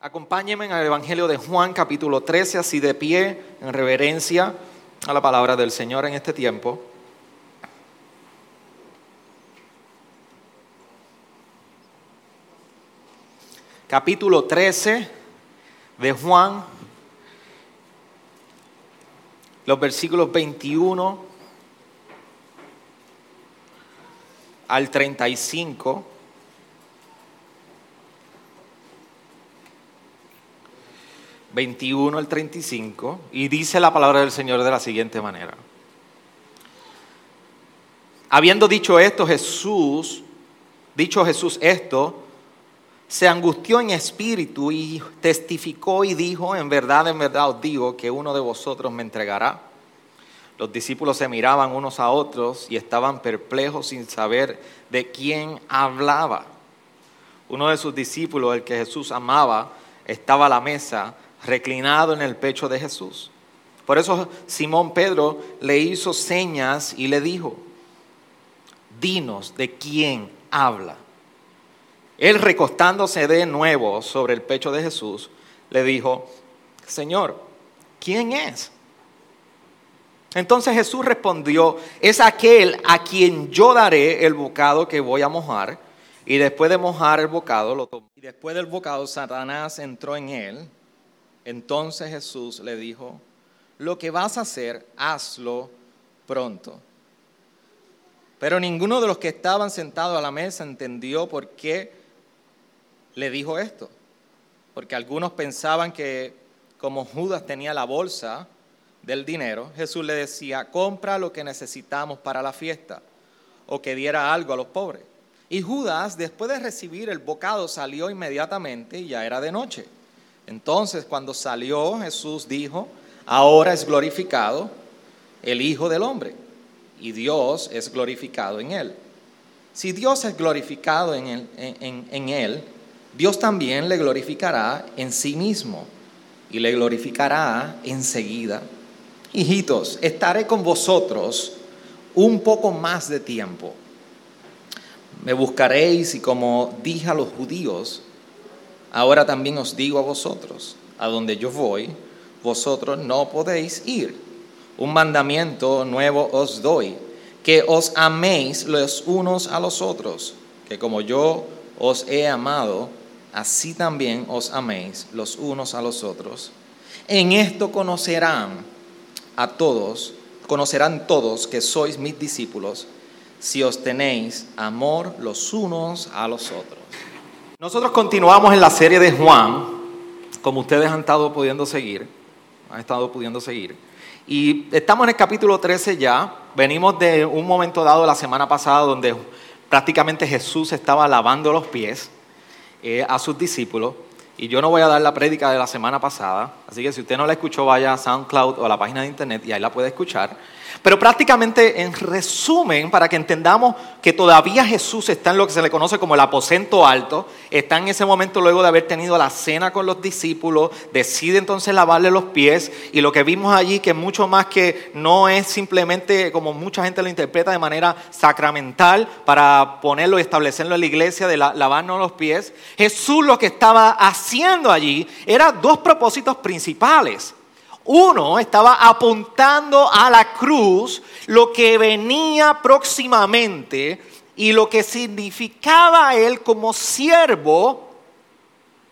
Acompáñenme en el Evangelio de Juan capítulo 13, así de pie, en reverencia a la palabra del Señor en este tiempo. Capítulo 13 de Juan, los versículos 21 al 35. 21 al 35, y dice la palabra del Señor de la siguiente manera. Habiendo dicho esto, Jesús, dicho Jesús esto, se angustió en espíritu y testificó y dijo, en verdad, en verdad os digo que uno de vosotros me entregará. Los discípulos se miraban unos a otros y estaban perplejos sin saber de quién hablaba. Uno de sus discípulos, el que Jesús amaba, estaba a la mesa reclinado en el pecho de Jesús. Por eso Simón Pedro le hizo señas y le dijo, dinos de quién habla. Él recostándose de nuevo sobre el pecho de Jesús, le dijo, Señor, ¿quién es? Entonces Jesús respondió, es aquel a quien yo daré el bocado que voy a mojar. Y después de mojar el bocado, lo tomó. Y después del bocado, Satanás entró en él. Entonces Jesús le dijo, lo que vas a hacer, hazlo pronto. Pero ninguno de los que estaban sentados a la mesa entendió por qué le dijo esto. Porque algunos pensaban que como Judas tenía la bolsa del dinero, Jesús le decía, compra lo que necesitamos para la fiesta o que diera algo a los pobres. Y Judas, después de recibir el bocado, salió inmediatamente y ya era de noche. Entonces cuando salió Jesús dijo, ahora es glorificado el Hijo del Hombre y Dios es glorificado en él. Si Dios es glorificado en él, en, él, Dios también le glorificará en sí mismo y le glorificará enseguida. Hijitos, estaré con vosotros un poco más de tiempo. Me buscaréis y como dije a los judíos, Ahora también os digo a vosotros, a donde yo voy, vosotros no podéis ir. Un mandamiento nuevo os doy, que os améis los unos a los otros, que como yo os he amado, así también os améis los unos a los otros. En esto conocerán a todos, conocerán todos que sois mis discípulos, si os tenéis amor los unos a los otros. Nosotros continuamos en la serie de Juan, como ustedes han estado pudiendo seguir, han estado pudiendo seguir. Y estamos en el capítulo 13 ya, venimos de un momento dado la semana pasada donde prácticamente Jesús estaba lavando los pies eh, a sus discípulos. Y yo no voy a dar la prédica de la semana pasada, así que si usted no la escuchó, vaya a SoundCloud o a la página de internet y ahí la puede escuchar. Pero prácticamente en resumen, para que entendamos que todavía Jesús está en lo que se le conoce como el aposento alto, está en ese momento luego de haber tenido la cena con los discípulos, decide entonces lavarle los pies y lo que vimos allí que mucho más que no es simplemente como mucha gente lo interpreta de manera sacramental para ponerlo y establecerlo en la iglesia de lavarnos los pies, Jesús lo que estaba haciendo allí era dos propósitos principales. Uno estaba apuntando a la cruz lo que venía próximamente y lo que significaba él como siervo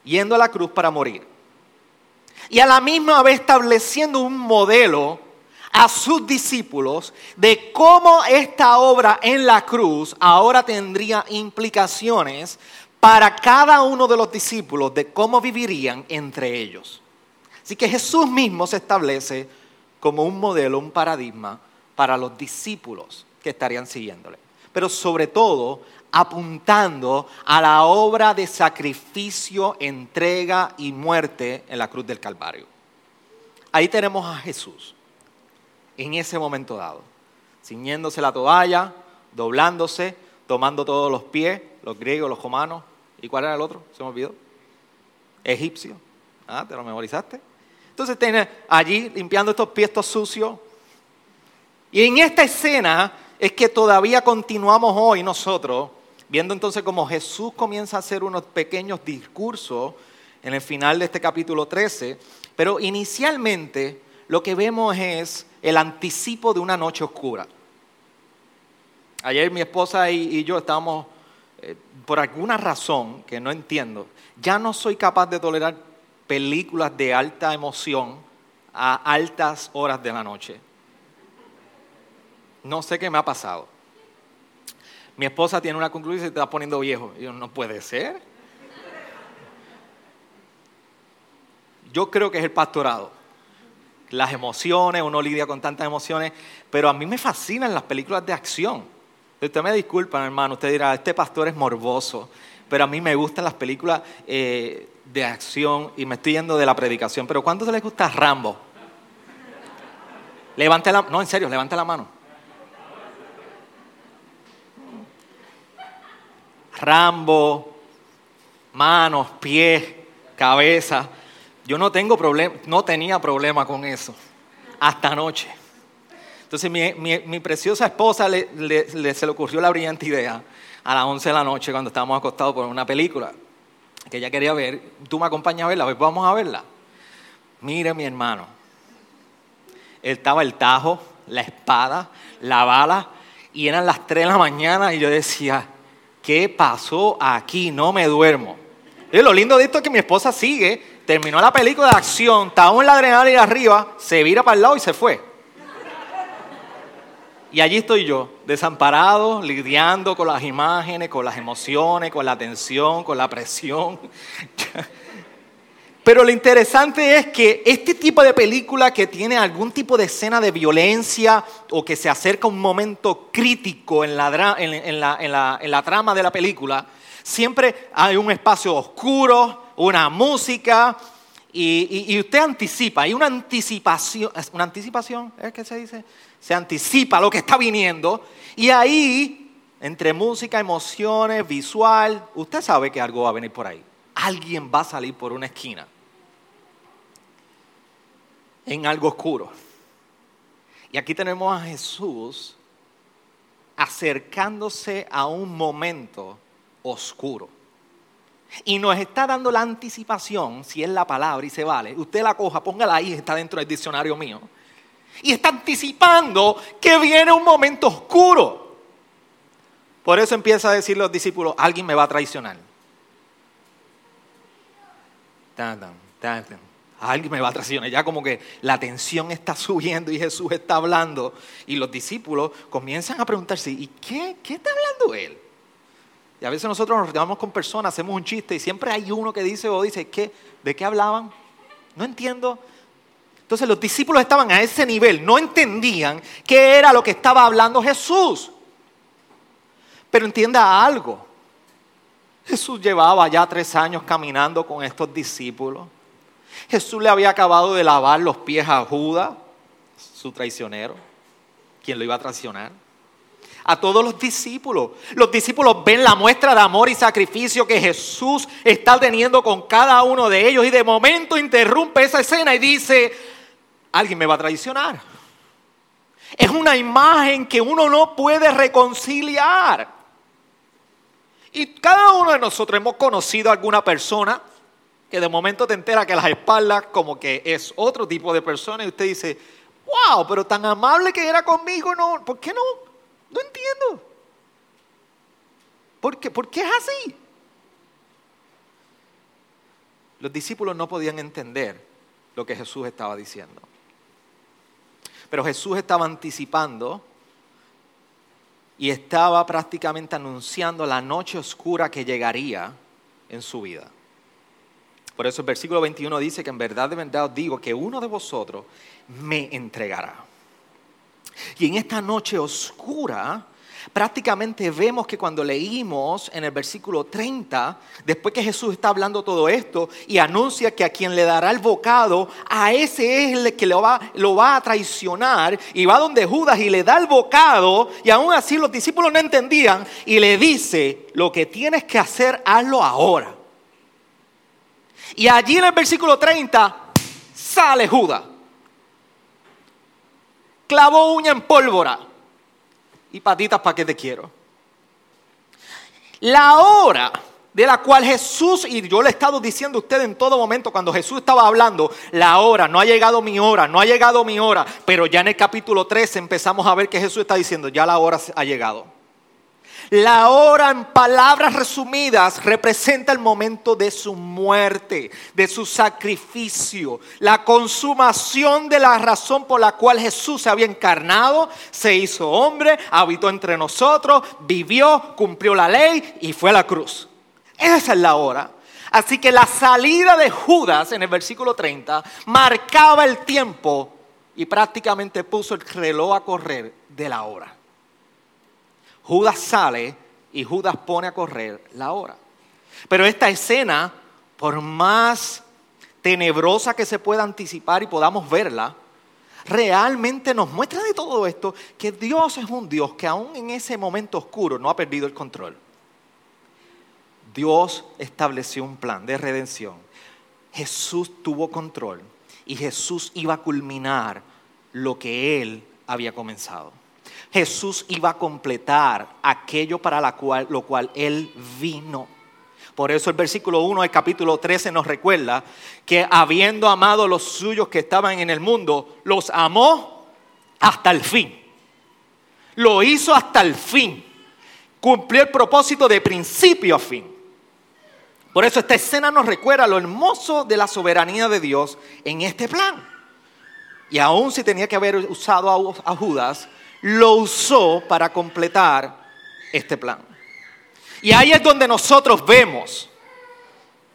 yendo a la cruz para morir. Y a la misma vez estableciendo un modelo a sus discípulos de cómo esta obra en la cruz ahora tendría implicaciones para cada uno de los discípulos de cómo vivirían entre ellos. Así que Jesús mismo se establece como un modelo, un paradigma para los discípulos que estarían siguiéndole. Pero sobre todo apuntando a la obra de sacrificio, entrega y muerte en la cruz del Calvario. Ahí tenemos a Jesús, en ese momento dado, ciñéndose la toalla, doblándose, tomando todos los pies, los griegos, los romanos. ¿Y cuál era el otro? Se me olvidó. Egipcio. Ah, ¿te lo memorizaste? Entonces tiene allí limpiando estos pies sucios. Y en esta escena es que todavía continuamos hoy nosotros, viendo entonces cómo Jesús comienza a hacer unos pequeños discursos en el final de este capítulo 13, pero inicialmente lo que vemos es el anticipo de una noche oscura. Ayer mi esposa y, yo estábamos, eh, por alguna razón que no entiendo, ya no soy capaz de tolerar películas de alta emoción a altas horas de la noche. No sé qué me ha pasado. Mi esposa tiene una conclusión y se está poniendo viejo. Y yo, no puede ser. Yo creo que es el pastorado. Las emociones, uno lidia con tantas emociones, pero a mí me fascinan las películas de acción. Usted me disculpa, hermano, usted dirá, este pastor es morboso, pero a mí me gustan las películas eh, de acción y me estoy yendo de la predicación. Pero ¿cuánto les gusta Rambo? Levante la no, en serio, levante la mano. Rambo, manos, pies, cabeza. Yo no tengo problema, no tenía problema con eso hasta anoche. Entonces mi, preciosa esposa le, se le ocurrió la brillante idea a las 11 de la noche cuando estábamos acostados por una película que ella quería ver. Tú me acompañas a verla, pues vamos a verla. Mire mi hermano, estaba el tajo, la espada, la bala, y eran las 3 de la mañana y yo decía, ¿qué pasó aquí? No me duermo. Y lo lindo de esto es que mi esposa sigue, terminó la película de acción, estaba en la adrenalina arriba, se vira para el lado y se fue. Y allí estoy yo, desamparado, lidiando con las imágenes, con las emociones, con la tensión, con la presión. Pero lo interesante es que este tipo de película que tiene algún tipo de escena de violencia o que se acerca a un momento crítico en la, en, la, trama de la película, siempre hay un espacio oscuro, una música y, usted anticipa, hay una anticipación, una anticipación, ¿es que se dice? Se anticipa lo que está viniendo y ahí, entre música, emociones, visual, usted sabe que algo va a venir por ahí. Alguien va a salir por una esquina en algo oscuro. Y aquí tenemos a Jesús acercándose a un momento oscuro. Y nos está dando la anticipación, si es la palabra y se vale, usted la coja, póngala ahí, está dentro del diccionario mío. Y está anticipando que viene un momento oscuro. Por eso empieza a decir los discípulos, alguien me va a traicionar. Alguien me va a traicionar. Ya como que la tensión está subiendo y Jesús está hablando y los discípulos comienzan a preguntarse, ¿y qué, qué está hablando él? Y a veces nosotros nos reunimos con personas, hacemos un chiste y siempre hay uno que dice o dice, ¿qué? ¿de qué hablaban? No entiendo. Entonces los discípulos estaban a ese nivel, no entendían qué era lo que estaba hablando Jesús. Pero entienda algo, Jesús llevaba ya tres años caminando con estos discípulos. Jesús le había acabado de lavar los pies a Judas, su traicionero, quien lo iba a traicionar. A todos los discípulos. Los discípulos ven la muestra de amor y sacrificio que Jesús está teniendo con cada uno de ellos y de momento interrumpe esa escena y dice, alguien me va a traicionar. Es una imagen que uno no puede reconciliar. Y cada uno de nosotros hemos conocido a alguna persona que de momento te entera que las espaldas como que es otro tipo de persona y usted dice, wow, pero tan amable que era conmigo, no, ¿por qué no? No entiendo. ¿Por qué? ¿Por qué es así? Los discípulos no podían entender lo que Jesús estaba diciendo. Pero Jesús estaba anticipando y estaba prácticamente anunciando la noche oscura que llegaría en su vida. Por eso el versículo 21 dice que en verdad de verdad os digo que uno de vosotros me entregará. Y en esta noche oscura, prácticamente vemos que cuando leímos en el versículo 30, después que Jesús está hablando todo esto y anuncia que a quien le dará el bocado, a ese es el que lo va, lo va a traicionar y va donde Judas y le da el bocado y aún así los discípulos no entendían y le dice, lo que tienes que hacer, hazlo ahora. Y allí en el versículo 30 sale Judas. Clavó uña en pólvora y patitas para que te quiero. La hora de la cual Jesús, y yo le he estado diciendo a usted en todo momento cuando Jesús estaba hablando, la hora, no ha llegado mi hora, no ha llegado mi hora, pero ya en el capítulo 13 empezamos a ver que Jesús está diciendo, ya la hora ha llegado. La hora en palabras resumidas representa el momento de su muerte, de su sacrificio, la consumación de la razón por la cual Jesús se había encarnado, se hizo hombre, habitó entre nosotros, vivió, cumplió la ley y fue a la cruz. Esa es la hora. Así que la salida de Judas en el versículo 30 marcaba el tiempo y prácticamente puso el reloj a correr de la hora. Judas sale y Judas pone a correr la hora. Pero esta escena, por más tenebrosa que se pueda anticipar y podamos verla, realmente nos muestra de todo esto que Dios es un Dios que aún en ese momento oscuro no ha perdido el control. Dios estableció un plan de redención. Jesús tuvo control y Jesús iba a culminar lo que él había comenzado. Jesús iba a completar aquello para lo cual él vino. Por eso el versículo 1 del capítulo 13 nos recuerda que habiendo amado a los suyos que estaban en el mundo, los amó hasta el fin. Lo hizo hasta el fin. Cumplió el propósito de principio a fin. Por eso esta escena nos recuerda lo hermoso de la soberanía de Dios en este plan. Y aún si tenía que haber usado a Judas, lo usó para completar este plan. Y ahí es donde nosotros vemos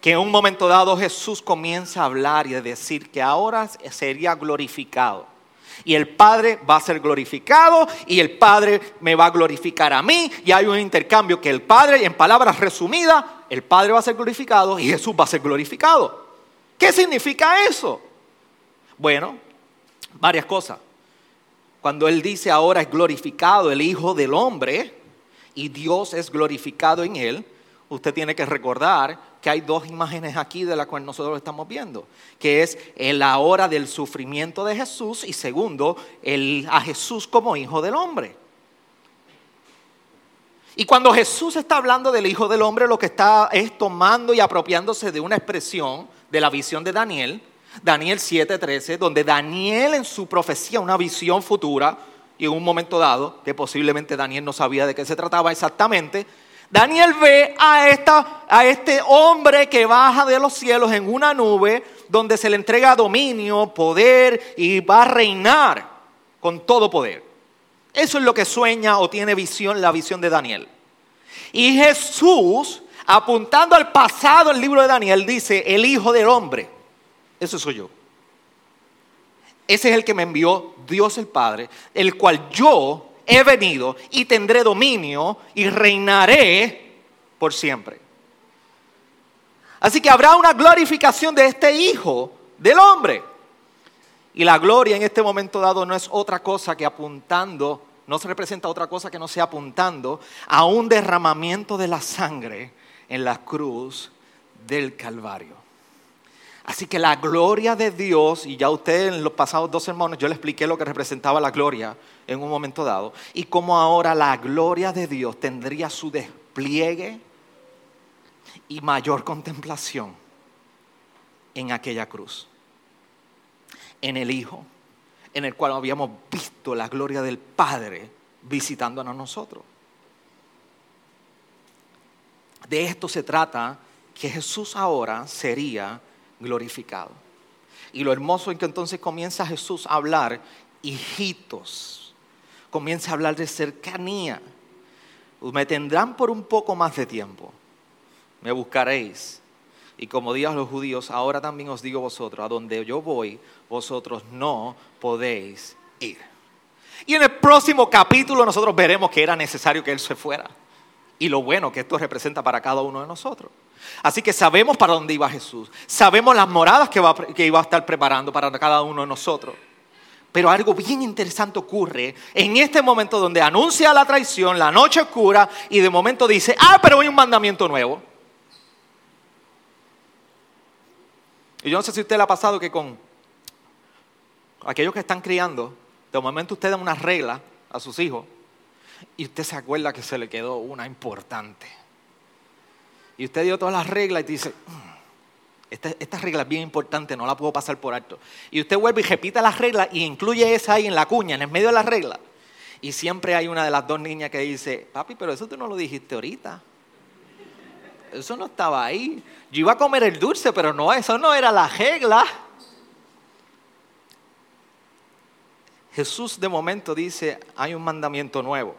que en un momento dado Jesús comienza a hablar y a decir que ahora sería glorificado. Y el Padre va a ser glorificado y el Padre me va a glorificar a mí. Y hay un intercambio que el Padre, en palabras resumidas, el Padre va a ser glorificado y Jesús va a ser glorificado. ¿Qué significa eso? Bueno, varias cosas. Cuando Él dice ahora es glorificado el Hijo del Hombre y Dios es glorificado en Él, usted tiene que recordar que hay dos imágenes aquí de las cuales nosotros estamos viendo, que es la hora del sufrimiento de Jesús y segundo, el, a Jesús como Hijo del Hombre. Y cuando Jesús está hablando del Hijo del Hombre, lo que está es tomando y apropiándose de una expresión de la visión de Daniel, Daniel 7:13, donde Daniel en su profecía, una visión futura, y en un momento dado, que posiblemente Daniel no sabía de qué se trataba exactamente, Daniel ve a, esta, a este hombre que baja de los cielos en una nube donde se le entrega dominio, poder y va a reinar con todo poder. Eso es lo que sueña o tiene visión, la visión de Daniel. Y Jesús, apuntando al pasado, el libro de Daniel dice, el Hijo del Hombre. Eso soy yo. Ese es el que me envió Dios el Padre, el cual yo he venido y tendré dominio y reinaré por siempre. Así que habrá una glorificación de este Hijo del Hombre. Y la gloria en este momento dado no es otra cosa que apuntando, no se representa otra cosa que no sea apuntando a un derramamiento de la sangre en la cruz del Calvario. Así que la gloria de Dios, y ya usted en los pasados dos sermones yo le expliqué lo que representaba la gloria en un momento dado, y cómo ahora la gloria de Dios tendría su despliegue y mayor contemplación en aquella cruz en el Hijo, en el cual habíamos visto la gloria del Padre visitándonos a nosotros. De esto se trata que Jesús ahora sería glorificado. Y lo hermoso es que entonces comienza Jesús a hablar hijitos, comienza a hablar de cercanía. Me tendrán por un poco más de tiempo, me buscaréis, y como digan los judíos, ahora también os digo vosotros, a donde yo voy, vosotros no podéis ir. Y en el próximo capítulo nosotros veremos que era necesario que Él se fuera. Y lo bueno que esto representa para cada uno de nosotros. Así que sabemos para dónde iba Jesús. Sabemos las moradas que, iba a estar preparando para cada uno de nosotros. Pero algo bien interesante ocurre en este momento donde anuncia la traición, la noche oscura, y de momento dice, ah, pero hay un mandamiento nuevo. Y yo no sé si usted le ha pasado que con aquellos que están criando, de momento usted da una regla a sus hijos y usted se acuerda que se le quedó una importante. Y usted dio todas las reglas y dice, "Mm, esta, esta regla es bien importante, no la puedo pasar por alto. Y usted vuelve y repite las reglas y incluye esa ahí en la cuña, en el medio de las reglas. Y siempre hay una de las dos niñas que dice, papi, pero eso tú no lo dijiste ahorita. Eso no estaba ahí. Yo iba a comer el dulce, pero no, eso no era la regla. Jesús de momento dice, hay un mandamiento nuevo.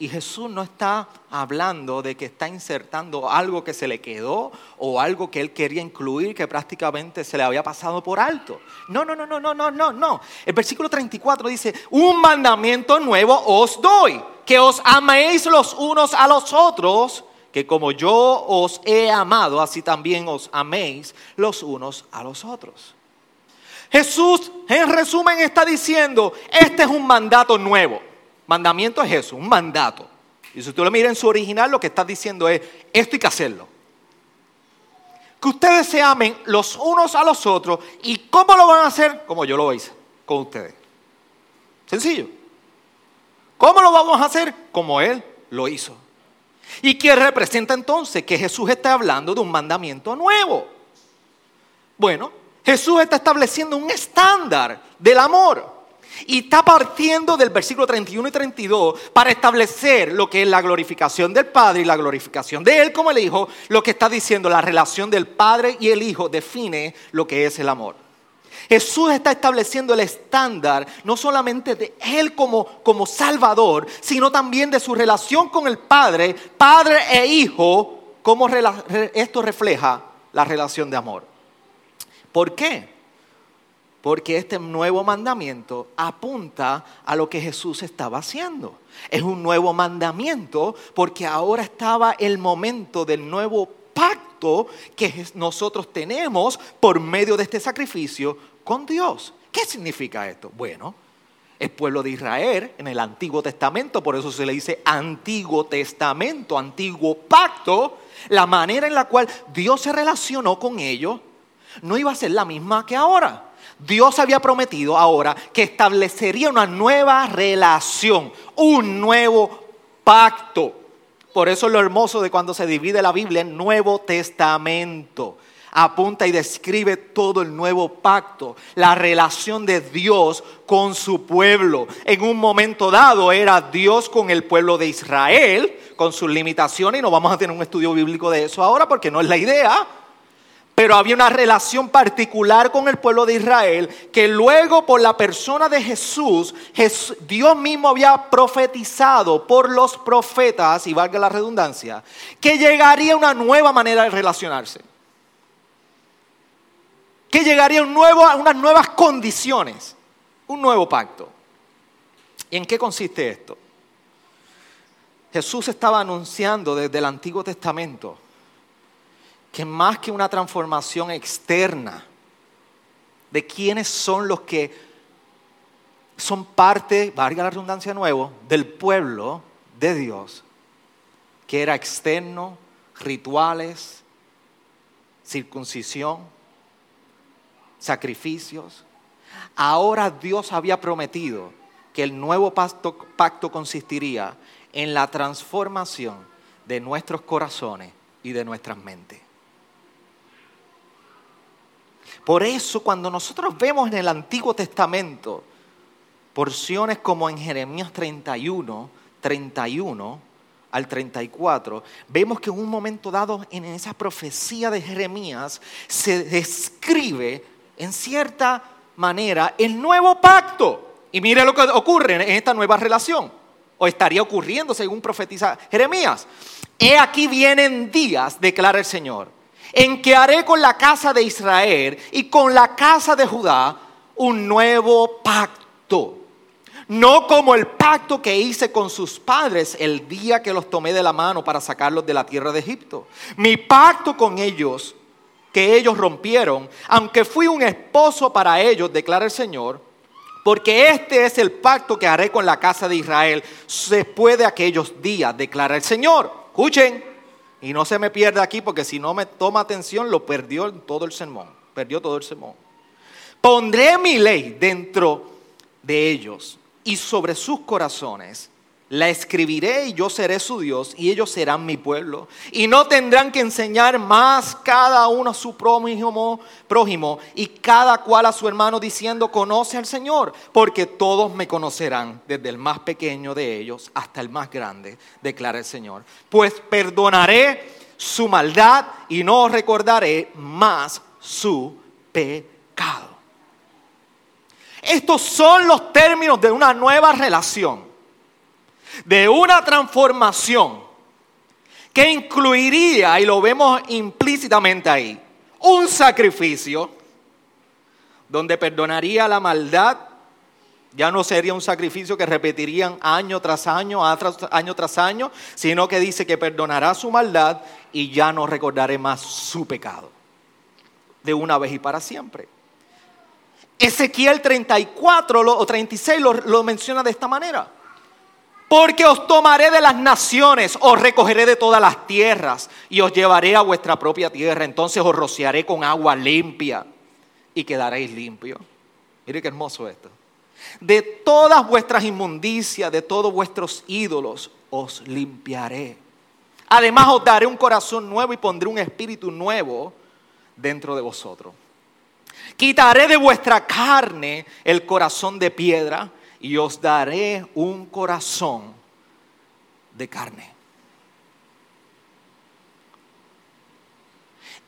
Y Jesús no está hablando de que está insertando algo que se le quedó o algo que él quería incluir que prácticamente se le había pasado por alto. No, no, no, no, no, no, no, no. El versículo 34 dice, un mandamiento nuevo os doy, que os améis los unos a los otros, que como yo os he amado, así también os améis los unos a los otros. Jesús, en resumen, está diciendo, este es un mandato nuevo. Mandamiento es eso, un mandato. Y si usted lo mira en su original, lo que está diciendo es, esto hay que hacerlo. Que ustedes se amen los unos a los otros. ¿Y cómo lo van a hacer? Como yo lo hice con ustedes. Sencillo. ¿Cómo lo vamos a hacer? Como Él lo hizo. ¿Y qué representa entonces? Que Jesús está hablando de un mandamiento nuevo. Bueno, Jesús está estableciendo un estándar del amor. Y está partiendo del versículo 31 y 32 para establecer lo que es la glorificación del Padre y la glorificación de Él como el Hijo. Lo que está diciendo la relación del Padre y el Hijo define lo que es el amor. Jesús está estableciendo el estándar no solamente de Él como, como Salvador, sino también de su relación con el Padre, Padre e Hijo, cómo esto refleja la relación de amor. ¿Por qué? Porque este nuevo mandamiento apunta a lo que Jesús estaba haciendo. Es un nuevo mandamiento porque ahora estaba el momento del nuevo pacto que nosotros tenemos por medio de este sacrificio con Dios. ¿Qué significa esto? Bueno, el pueblo de Israel en el Antiguo Testamento, por eso se le dice Antiguo Testamento, Antiguo Pacto, la manera en la cual Dios se relacionó con ellos no iba a ser la misma que ahora. Dios había prometido ahora que establecería una nueva relación, un nuevo pacto. Por eso es lo hermoso de cuando se divide la Biblia en Nuevo Testamento. Apunta y describe todo el nuevo pacto, la relación de Dios con su pueblo. En un momento dado era Dios con el pueblo de Israel, con sus limitaciones, y no vamos a tener un estudio bíblico de eso ahora porque no es la idea pero había una relación particular con el pueblo de Israel que luego por la persona de Jesús, Dios mismo había profetizado por los profetas, y valga la redundancia, que llegaría una nueva manera de relacionarse. Que llegaría un nuevo, unas nuevas condiciones, un nuevo pacto. ¿Y en qué consiste esto? Jesús estaba anunciando desde el Antiguo Testamento que más que una transformación externa de quiénes son los que son parte, valga la redundancia nuevo, del pueblo de Dios, que era externo, rituales, circuncisión, sacrificios. Ahora Dios había prometido que el nuevo pacto, pacto consistiría en la transformación de nuestros corazones y de nuestras mentes. Por eso cuando nosotros vemos en el Antiguo Testamento porciones como en Jeremías 31, 31 al 34, vemos que en un momento dado en esa profecía de Jeremías se describe en cierta manera el nuevo pacto. Y mire lo que ocurre en esta nueva relación, o estaría ocurriendo según profetiza Jeremías. He aquí vienen días, declara el Señor en que haré con la casa de Israel y con la casa de Judá un nuevo pacto. No como el pacto que hice con sus padres el día que los tomé de la mano para sacarlos de la tierra de Egipto. Mi pacto con ellos, que ellos rompieron, aunque fui un esposo para ellos, declara el Señor, porque este es el pacto que haré con la casa de Israel después de aquellos días, declara el Señor. Escuchen, y no se me pierde aquí porque si no me toma atención lo perdió todo el sermón. Perdió todo el sermón. Pondré mi ley dentro de ellos y sobre sus corazones La escribiré y yo seré su Dios y ellos serán mi pueblo. Y no tendrán que enseñar más cada uno a su prójimo, prójimo y cada cual a su hermano diciendo, conoce al Señor, porque todos me conocerán, desde el más pequeño de ellos hasta el más grande, declara el Señor. Pues perdonaré su maldad y no recordaré más su pecado. Estos son los términos de una nueva relación de una transformación que incluiría, y lo vemos implícitamente ahí, un sacrificio donde perdonaría la maldad, ya no sería un sacrificio que repetirían año tras año, año tras año, sino que dice que perdonará su maldad y ya no recordaré más su pecado, de una vez y para siempre. Ezequiel 34 o 36 lo, lo menciona de esta manera. Porque os tomaré de las naciones, os recogeré de todas las tierras y os llevaré a vuestra propia tierra. Entonces os rociaré con agua limpia y quedaréis limpios. Mire qué hermoso esto. De todas vuestras inmundicias, de todos vuestros ídolos, os limpiaré. Además os daré un corazón nuevo y pondré un espíritu nuevo dentro de vosotros. Quitaré de vuestra carne el corazón de piedra y os daré un corazón de carne.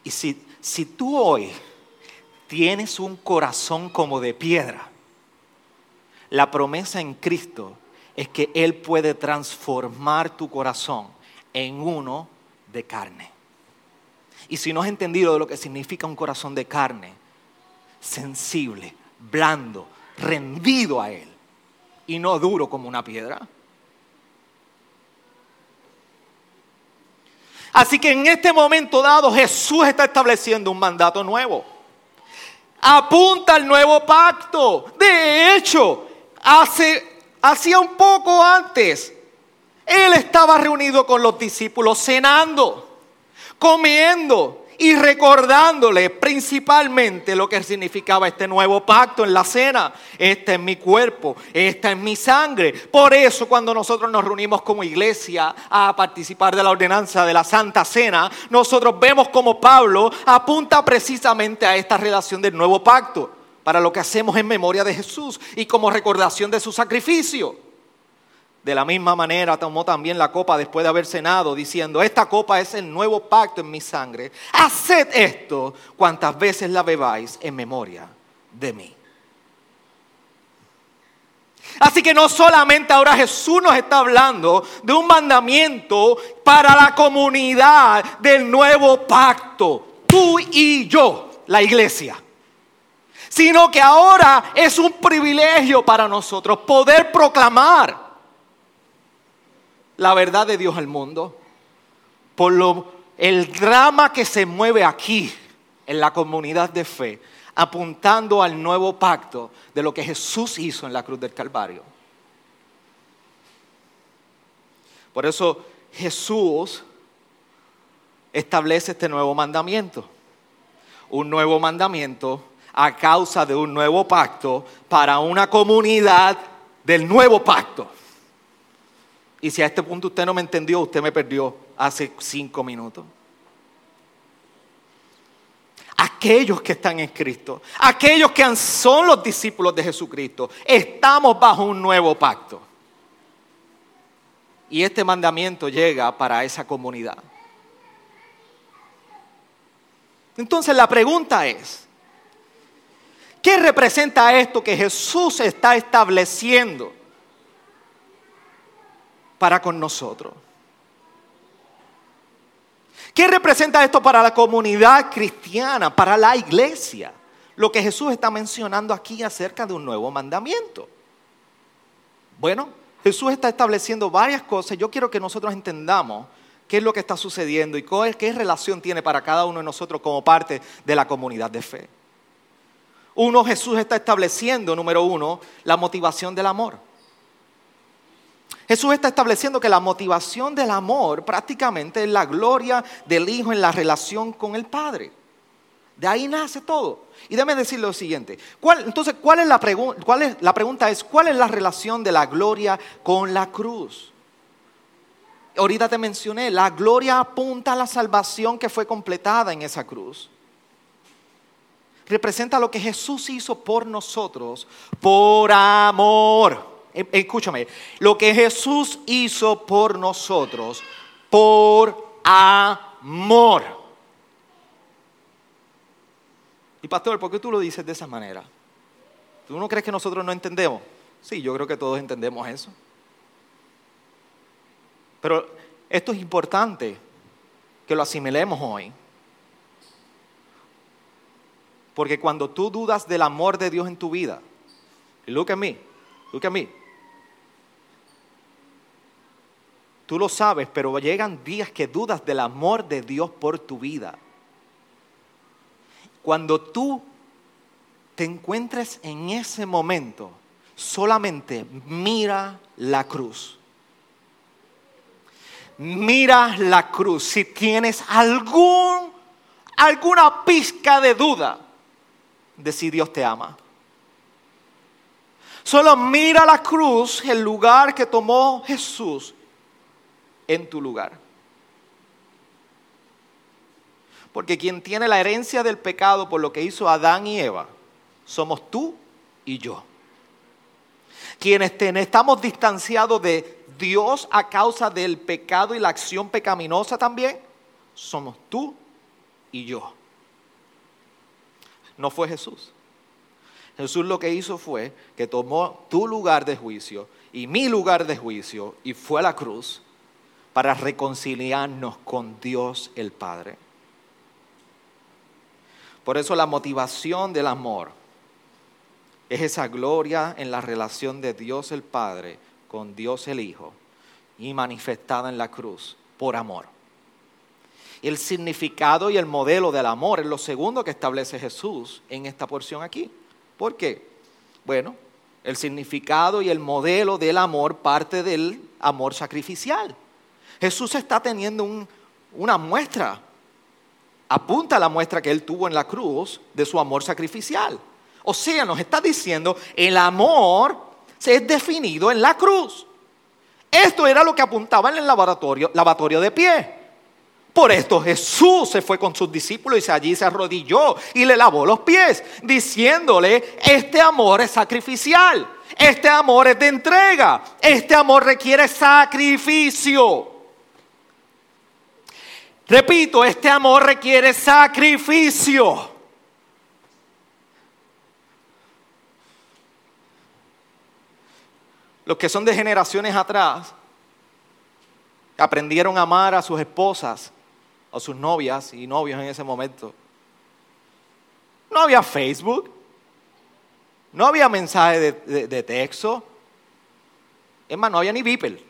Y si, si tú hoy tienes un corazón como de piedra, la promesa en Cristo es que Él puede transformar tu corazón en uno de carne. Y si no has entendido lo que significa un corazón de carne, sensible, blando, rendido a Él, y no duro como una piedra. Así que en este momento dado Jesús está estableciendo un mandato nuevo. Apunta al nuevo pacto. De hecho, hace, hacía un poco antes, Él estaba reunido con los discípulos cenando, comiendo y recordándole principalmente lo que significaba este nuevo pacto en la cena. Este es mi cuerpo, esta es mi sangre. Por eso cuando nosotros nos reunimos como iglesia a participar de la ordenanza de la Santa Cena, nosotros vemos como Pablo apunta precisamente a esta relación del nuevo pacto, para lo que hacemos en memoria de Jesús y como recordación de su sacrificio. De la misma manera tomó también la copa después de haber cenado, diciendo, esta copa es el nuevo pacto en mi sangre. Haced esto cuantas veces la bebáis en memoria de mí. Así que no solamente ahora Jesús nos está hablando de un mandamiento para la comunidad del nuevo pacto, tú y yo, la iglesia sino que ahora es un privilegio para nosotros poder proclamar la verdad de Dios al mundo, por lo, el drama que se mueve aquí en la comunidad de fe, apuntando al nuevo pacto de lo que Jesús hizo en la cruz del Calvario. Por eso Jesús establece este nuevo mandamiento. Un nuevo mandamiento a causa de un nuevo pacto para una comunidad del nuevo pacto. Y si a este punto usted no me entendió, usted me perdió hace cinco minutos. Aquellos que están en Cristo, aquellos que son los discípulos de Jesucristo, estamos bajo un nuevo pacto. Y este mandamiento llega para esa comunidad. Entonces la pregunta es, ¿qué representa esto que Jesús está estableciendo? Para con nosotros. ¿Qué representa esto para la comunidad cristiana, para la iglesia? Lo que Jesús está mencionando aquí acerca de un nuevo mandamiento. Bueno, Jesús está estableciendo varias cosas. Yo quiero que nosotros entendamos qué es lo que está sucediendo y qué relación tiene para cada uno de nosotros como parte de la comunidad de fe. Uno, Jesús está estableciendo, número uno, la motivación del amor. Jesús está estableciendo que la motivación del amor prácticamente es la gloria del Hijo en la relación con el Padre. De ahí nace todo. Y déme decir lo siguiente. entonces, ¿cuál es la, cuál es, la pregunta? Es, ¿cuál es la relación de la gloria con la cruz? ahorita te mencioné, la gloria apunta a la salvación que fue completada en esa cruz. Representa lo que Jesús hizo por nosotros, por amor. Eh, escúchame, lo que Jesús hizo por nosotros, por amor. Y pastor, ¿por qué tú lo dices de esa manera? ¿Tú no crees que nosotros no entendemos? Sí, yo creo que todos entendemos eso. Pero esto es importante que lo asimilemos hoy. Porque cuando tú dudas del amor de Dios en tu vida, look at me, look at me. Tú lo sabes, pero llegan días que dudas del amor de Dios por tu vida. Cuando tú te encuentres en ese momento, solamente mira la cruz mira la cruz. Si tienes algún, alguna pizca de duda de si Dios te ama. Solo mira la cruz, el lugar que tomó Jesús en tu lugar. Porque quien tiene la herencia del pecado por lo que hizo Adán y Eva, somos tú y yo. Quienes estamos distanciados de Dios a causa del pecado y la acción pecaminosa también, somos tú y yo. No fue Jesús. Jesús lo que hizo fue que tomó tu lugar de juicio y mi lugar de juicio y fue a la cruz para reconciliarnos con Dios el Padre. Por eso la motivación del amor es esa gloria en la relación de Dios el Padre con Dios el Hijo y manifestada en la cruz por amor. El significado y el modelo del amor es lo segundo que establece Jesús en esta porción aquí. ¿Por qué? Bueno, el significado y el modelo del amor parte del amor sacrificial. Jesús está teniendo una muestra, apunta a la muestra que él tuvo en la cruz de su amor sacrificial. O sea, nos está diciendo, el amor se es definido en la cruz. Esto era lo que apuntaba en el lavatorio, lavatorio de pie. Por esto Jesús se fue con sus discípulos y allí se arrodilló y le lavó los pies, diciéndole, este amor es sacrificial, este amor es de entrega, este amor requiere sacrificio. Repito, este amor requiere sacrificio. los que son de generaciones atrás, aprendieron a amar a sus esposas, a sus novias y novios en ese momento. No había Facebook, no había mensaje de, texto, es más, no había ni Viper.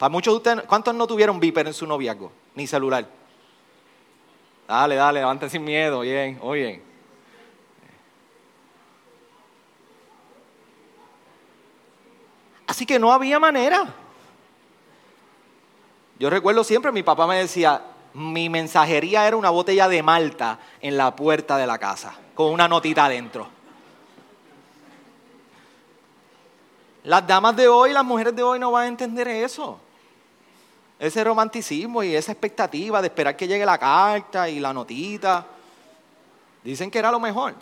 Para muchos ¿cuántos no tuvieron Viper en su noviazgo? Ni celular. Dale, dale, levante sin miedo, bien, oye. Así que no había manera. Yo recuerdo siempre, mi papá me decía, mi mensajería era una botella de malta en la puerta de la casa, con una notita adentro. Las damas de hoy, las mujeres de hoy no van a entender eso. Ese romanticismo y esa expectativa de esperar que llegue la carta y la notita. Dicen que era lo mejor.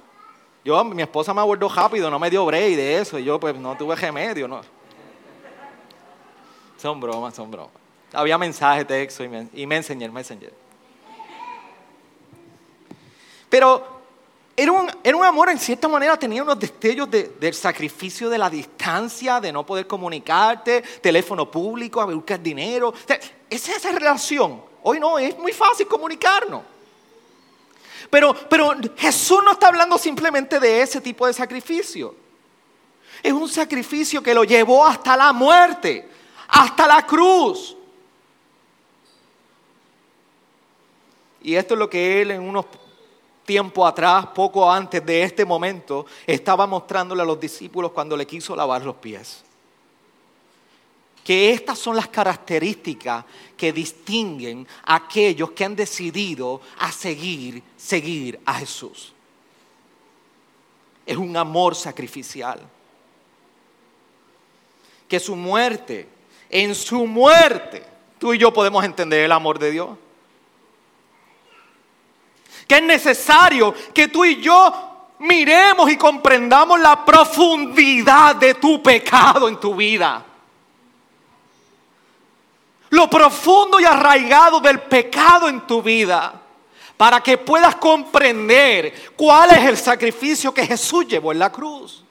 Yo, mi esposa me abordó rápido, no me dio break de eso. Y yo, pues, no tuve remedio. Son bromas, son bromas. Había mensaje, texto y, y Messenger, Messenger. Pero era un, era un, amor, en cierta manera, tenía unos destellos del sacrificio de la distancia, de no poder comunicarte, teléfono público, a buscar dinero. esa, esa relación. Hoy no, es muy fácil comunicarnos. Pero, pero Jesús no está hablando simplemente de ese tipo de sacrificio. Es un sacrificio que lo llevó hasta la muerte hasta la cruz. Y esto es lo que él en unos tiempos atrás, poco antes de este momento, estaba mostrándole a los discípulos cuando le quiso lavar los pies. Que estas son las características que distinguen a aquellos que han decidido a seguir, seguir a Jesús. Es un amor sacrificial. Que su muerte en su muerte, tú y yo podemos entender el amor de Dios. Que es necesario que tú y yo miremos y comprendamos la profundidad de tu pecado en tu vida. Lo profundo y arraigado del pecado en tu vida. Para que puedas comprender cuál es el sacrificio que Jesús llevó en la cruz.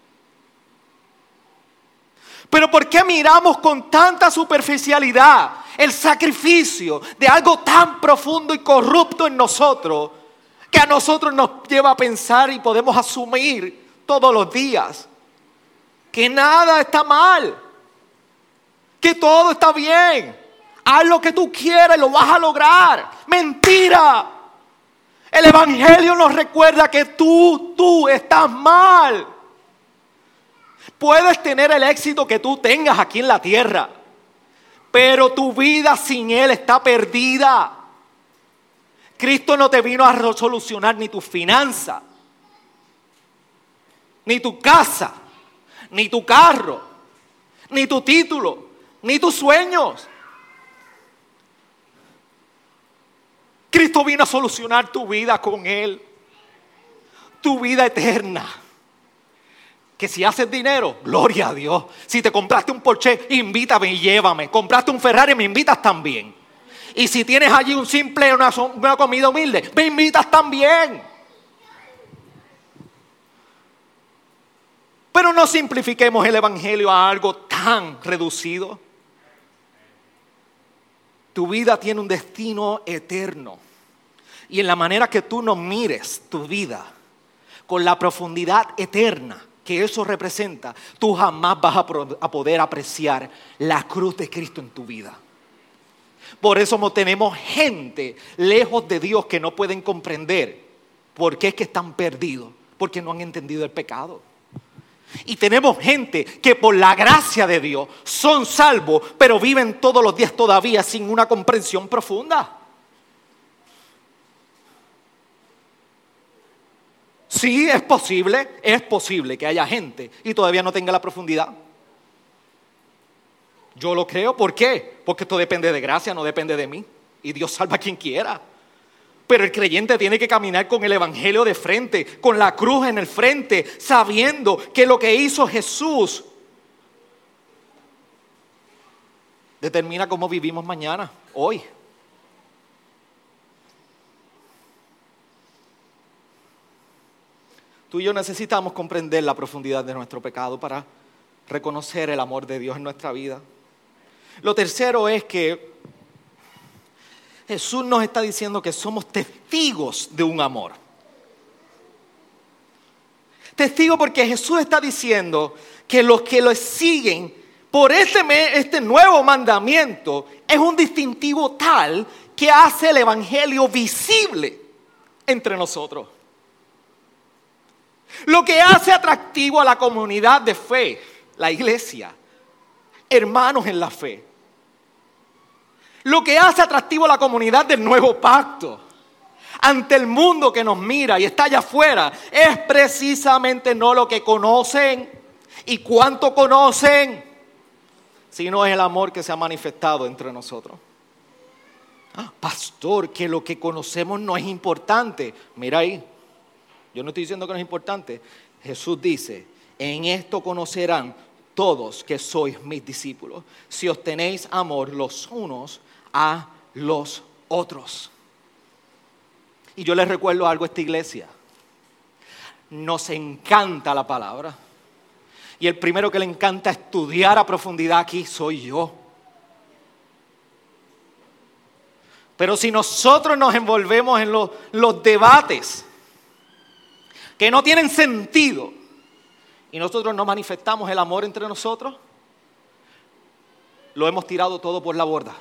Pero ¿por qué miramos con tanta superficialidad el sacrificio de algo tan profundo y corrupto en nosotros que a nosotros nos lleva a pensar y podemos asumir todos los días que nada está mal, que todo está bien, haz lo que tú quieras y lo vas a lograr. Mentira. El Evangelio nos recuerda que tú, tú estás mal. Puedes tener el éxito que tú tengas aquí en la tierra, pero tu vida sin Él está perdida. Cristo no te vino a solucionar ni tu finanza, ni tu casa, ni tu carro, ni tu título, ni tus sueños. Cristo vino a solucionar tu vida con Él, tu vida eterna. Que si haces dinero, gloria a Dios. Si te compraste un Porsche, invítame y llévame. Compraste un Ferrari, me invitas también. Y si tienes allí un simple, una, comida humilde, me invitas también. Pero no simplifiquemos el Evangelio a algo tan reducido. Tu vida tiene un destino eterno. Y en la manera que tú no mires tu vida con la profundidad eterna que eso representa, tú jamás vas a poder apreciar la cruz de Cristo en tu vida. Por eso tenemos gente lejos de Dios que no pueden comprender por qué es que están perdidos, porque no han entendido el pecado. Y tenemos gente que por la gracia de Dios son salvos, pero viven todos los días todavía sin una comprensión profunda. Sí, es posible, es posible que haya gente y todavía no tenga la profundidad. Yo lo creo, ¿por qué? Porque esto depende de gracia, no depende de mí. Y Dios salva a quien quiera. Pero el creyente tiene que caminar con el Evangelio de frente, con la cruz en el frente, sabiendo que lo que hizo Jesús determina cómo vivimos mañana, hoy. Tú y yo necesitamos comprender la profundidad de nuestro pecado para reconocer el amor de Dios en nuestra vida. Lo tercero es que Jesús nos está diciendo que somos testigos de un amor. Testigo porque Jesús está diciendo que los que lo siguen por este, este nuevo mandamiento es un distintivo tal que hace el Evangelio visible entre nosotros. Lo que hace atractivo a la comunidad de fe, la iglesia, hermanos en la fe. Lo que hace atractivo a la comunidad del nuevo pacto ante el mundo que nos mira y está allá afuera es precisamente no lo que conocen y cuánto conocen, sino es el amor que se ha manifestado entre nosotros. Ah, pastor, que lo que conocemos no es importante. Mira ahí, yo no estoy diciendo que no es importante. Jesús dice, en esto conocerán todos que sois mis discípulos, si os tenéis amor los unos a los otros. Y yo les recuerdo algo a esta iglesia. Nos encanta la palabra. Y el primero que le encanta estudiar a profundidad aquí soy yo. Pero si nosotros nos envolvemos en los, los debates que no tienen sentido y nosotros no manifestamos el amor entre nosotros, lo hemos tirado todo por la borda.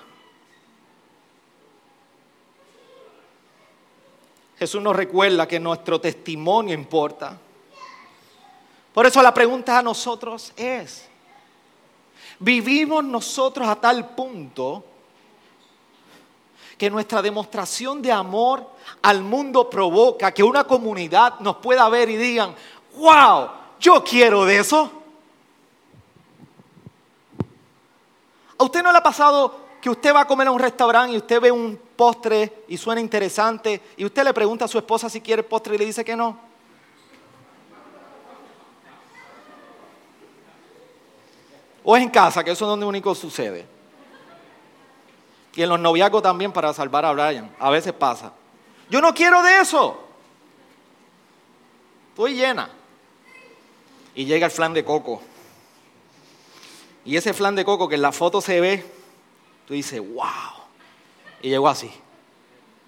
Jesús nos recuerda que nuestro testimonio importa. Por eso la pregunta a nosotros es, ¿vivimos nosotros a tal punto que nuestra demostración de amor al mundo provoca que una comunidad nos pueda ver y digan, wow, yo quiero de eso. ¿A usted no le ha pasado que usted va a comer a un restaurante y usted ve un postre y suena interesante y usted le pregunta a su esposa si quiere postre y le dice que no? O es en casa, que eso es donde único sucede. Y en los noviazgos también para salvar a Brian. A veces pasa. Yo no quiero de eso. Estoy llena. Y llega el flan de coco. Y ese flan de coco que en la foto se ve, tú dices, wow. Y llegó así,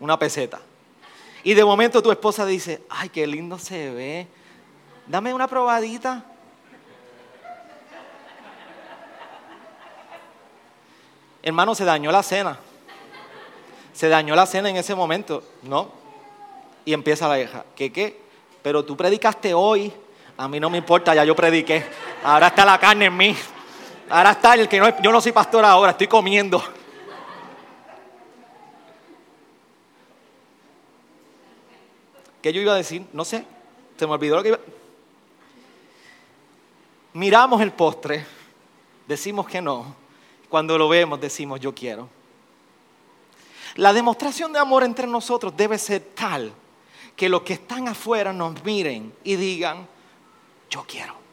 una peseta. Y de momento tu esposa dice, ay, qué lindo se ve. Dame una probadita. Hermano, se dañó la cena. Se dañó la cena en ese momento, ¿no? Y empieza la hija, ¿qué qué? Pero tú predicaste hoy, a mí no me importa, ya yo prediqué. Ahora está la carne en mí. Ahora está el que no, yo no soy pastor ahora, estoy comiendo. ¿Qué yo iba a decir? No sé, se me olvidó lo que iba. Miramos el postre, decimos que no, cuando lo vemos decimos yo quiero. La demostración de amor entre nosotros debe ser tal que los que están afuera nos miren y digan, yo quiero.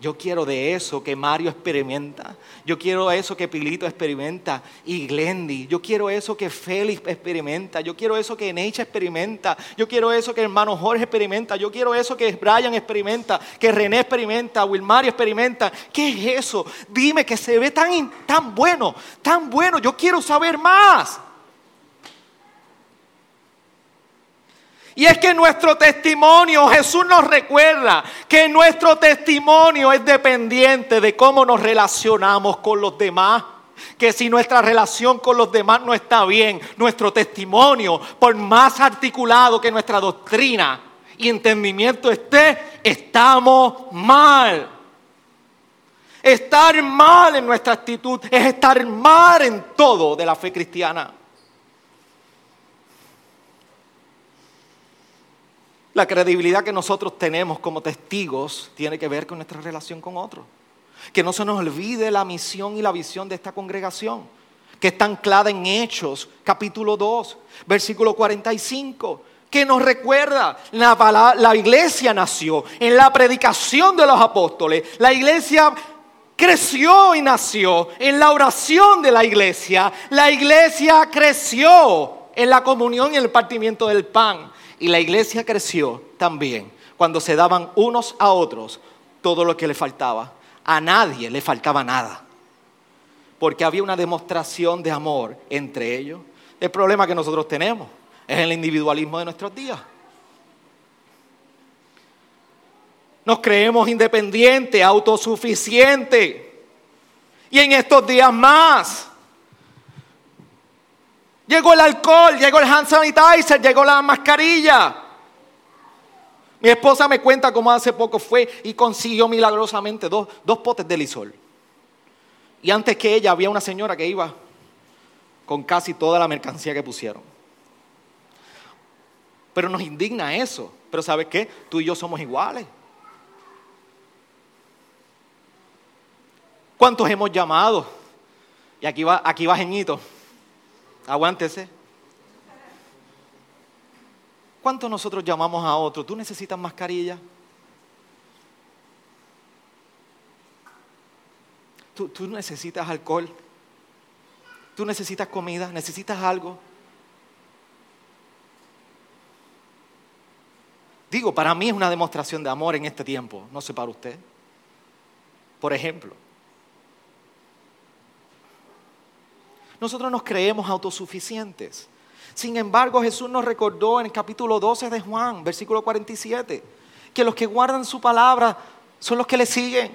Yo quiero de eso que Mario experimenta. Yo quiero eso que Pilito experimenta y Glendy. Yo quiero eso que Félix experimenta. Yo quiero eso que Necha experimenta. Yo quiero eso que hermano Jorge experimenta. Yo quiero eso que Brian experimenta, que René experimenta, Wilmario experimenta. ¿Qué es eso? Dime que se ve tan, tan bueno, tan bueno. Yo quiero saber más. Y es que nuestro testimonio, Jesús nos recuerda que nuestro testimonio es dependiente de cómo nos relacionamos con los demás. Que si nuestra relación con los demás no está bien, nuestro testimonio, por más articulado que nuestra doctrina y entendimiento esté, estamos mal. Estar mal en nuestra actitud es estar mal en todo de la fe cristiana. La credibilidad que nosotros tenemos como testigos tiene que ver con nuestra relación con otros. Que no se nos olvide la misión y la visión de esta congregación, que está anclada en Hechos, capítulo 2, versículo 45 que nos recuerda, la, la, iglesia nació en la predicación de los apóstoles, la iglesia creció y nació en la oración de la iglesia, la iglesia creció en la comunión y el partimiento del pan. Y la iglesia creció también cuando se daban unos a otros todo lo que le faltaba. A nadie le faltaba nada. Porque había una demostración de amor entre ellos. El problema que nosotros tenemos es el individualismo de nuestros días. Nos creemos independientes, autosuficientes. Y en estos días más Llegó el alcohol, llegó el hand sanitizer, llegó la mascarilla. Mi esposa me cuenta cómo hace poco fue y consiguió milagrosamente dos, dos potes de lisol. Y antes que ella había una señora que iba con casi toda la mercancía que pusieron. Pero nos indigna eso. Pero ¿sabes qué? Tú y yo somos iguales. ¿Cuántos hemos llamado? Y aquí va, aquí va Geñito. Aguántese. ¿Cuánto nosotros llamamos a otro? ¿Tú necesitas mascarilla? ¿Tú, ¿Tú, necesitas alcohol? ¿Tú necesitas comida? ¿Necesitas algo? Digo, para mí es una demostración de amor en este tiempo, no sé para usted. Por ejemplo, Nosotros nos creemos autosuficientes. Sin embargo, Jesús nos recordó en el capítulo 12 de Juan, versículo 47, que los que guardan su palabra son los que le siguen.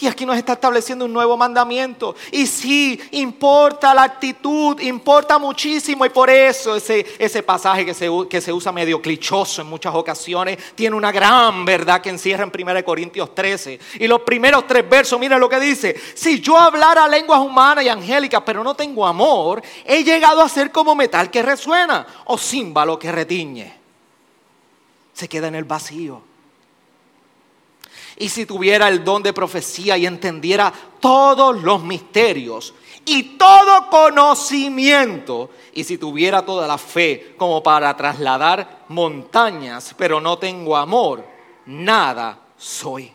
Y aquí nos está estableciendo un nuevo mandamiento. Y sí, importa la actitud, importa muchísimo. Y por eso ese, ese pasaje que se, que se usa medio clichoso en muchas ocasiones tiene una gran verdad que encierra en 1 Corintios 13. Y los primeros tres versos, miren lo que dice. Si yo hablara lenguas humanas y angélicas, pero no tengo amor, he llegado a ser como metal que resuena o címbalo que retiñe. Se queda en el vacío. Y si tuviera el don de profecía y entendiera todos los misterios y todo conocimiento, y si tuviera toda la fe como para trasladar montañas, pero no tengo amor, nada soy.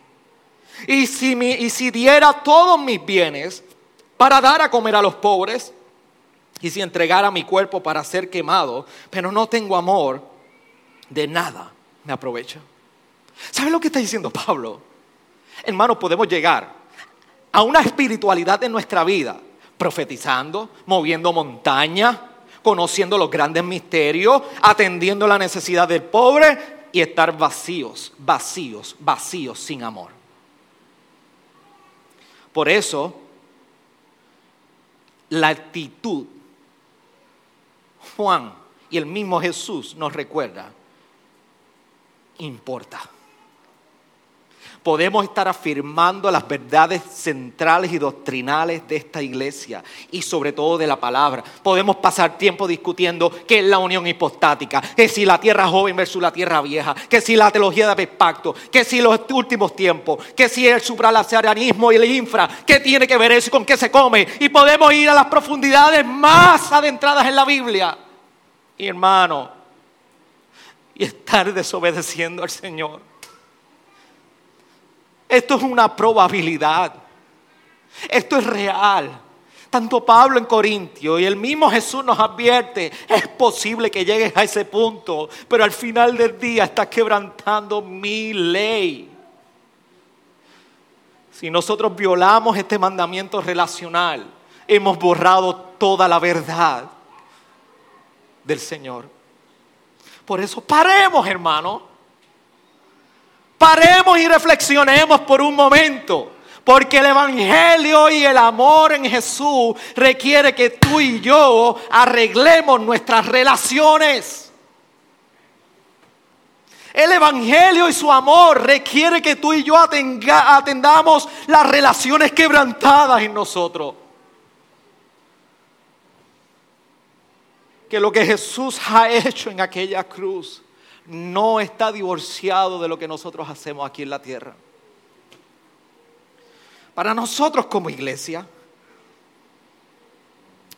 Y si, y si diera todos mis bienes para dar a comer a los pobres, y si entregara mi cuerpo para ser quemado, pero no tengo amor, de nada me aprovecha. ¿Sabe lo que está diciendo Pablo? Hermano, podemos llegar a una espiritualidad en nuestra vida, profetizando, moviendo montañas, conociendo los grandes misterios, atendiendo la necesidad del pobre y estar vacíos, vacíos, vacíos sin amor. Por eso, la actitud, Juan y el mismo Jesús nos recuerda, importa podemos estar afirmando las verdades centrales y doctrinales de esta iglesia y sobre todo de la palabra. Podemos pasar tiempo discutiendo qué es la unión hipostática, que si la tierra joven versus la tierra vieja, que si la teología de pacto, que si los últimos tiempos, que si el supralacianismo y el infra, qué tiene que ver eso con qué se come. Y podemos ir a las profundidades más adentradas en la Biblia. Y hermano, y estar desobedeciendo al Señor. Esto es una probabilidad. Esto es real. Tanto Pablo en Corintio y el mismo Jesús nos advierte, es posible que llegues a ese punto, pero al final del día estás quebrantando mi ley. Si nosotros violamos este mandamiento relacional, hemos borrado toda la verdad del Señor. Por eso paremos, hermano. Paremos y reflexionemos por un momento. Porque el Evangelio y el amor en Jesús requiere que tú y yo arreglemos nuestras relaciones. El Evangelio y su amor requiere que tú y yo atendamos las relaciones quebrantadas en nosotros. Que lo que Jesús ha hecho en aquella cruz no está divorciado de lo que nosotros hacemos aquí en la tierra. Para nosotros como iglesia,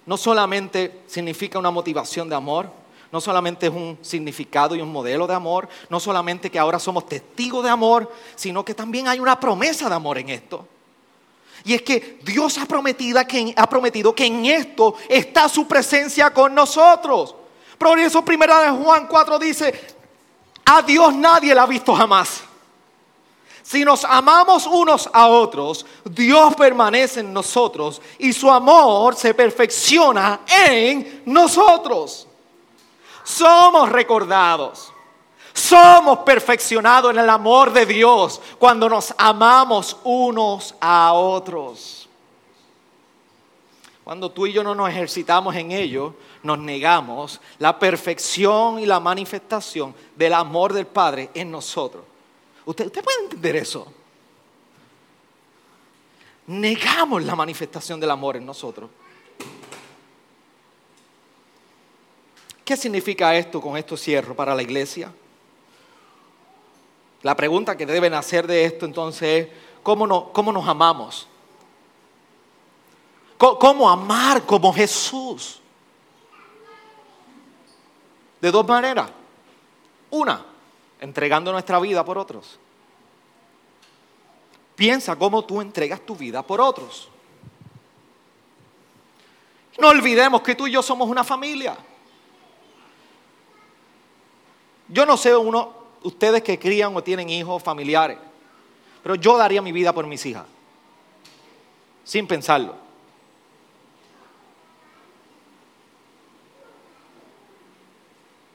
no solamente significa una motivación de amor, no solamente es un significado y un modelo de amor, no solamente que ahora somos testigos de amor, sino que también hay una promesa de amor en esto. Y es que Dios ha prometido que, ha prometido que en esto está su presencia con nosotros. Por eso primera de Juan 4 dice, a Dios nadie la ha visto jamás. Si nos amamos unos a otros, Dios permanece en nosotros y su amor se perfecciona en nosotros. Somos recordados, somos perfeccionados en el amor de Dios cuando nos amamos unos a otros. Cuando tú y yo no nos ejercitamos en ello, nos negamos la perfección y la manifestación del amor del Padre en nosotros. ¿Usted, usted puede entender eso? Negamos la manifestación del amor en nosotros. ¿Qué significa esto con esto cierro para la iglesia? La pregunta que deben hacer de esto entonces es, ¿cómo, cómo nos amamos? ¿Cómo amar como Jesús? De dos maneras. Una, entregando nuestra vida por otros. Piensa cómo tú entregas tu vida por otros. No olvidemos que tú y yo somos una familia. Yo no sé uno, ustedes que crían o tienen hijos familiares, pero yo daría mi vida por mis hijas, sin pensarlo.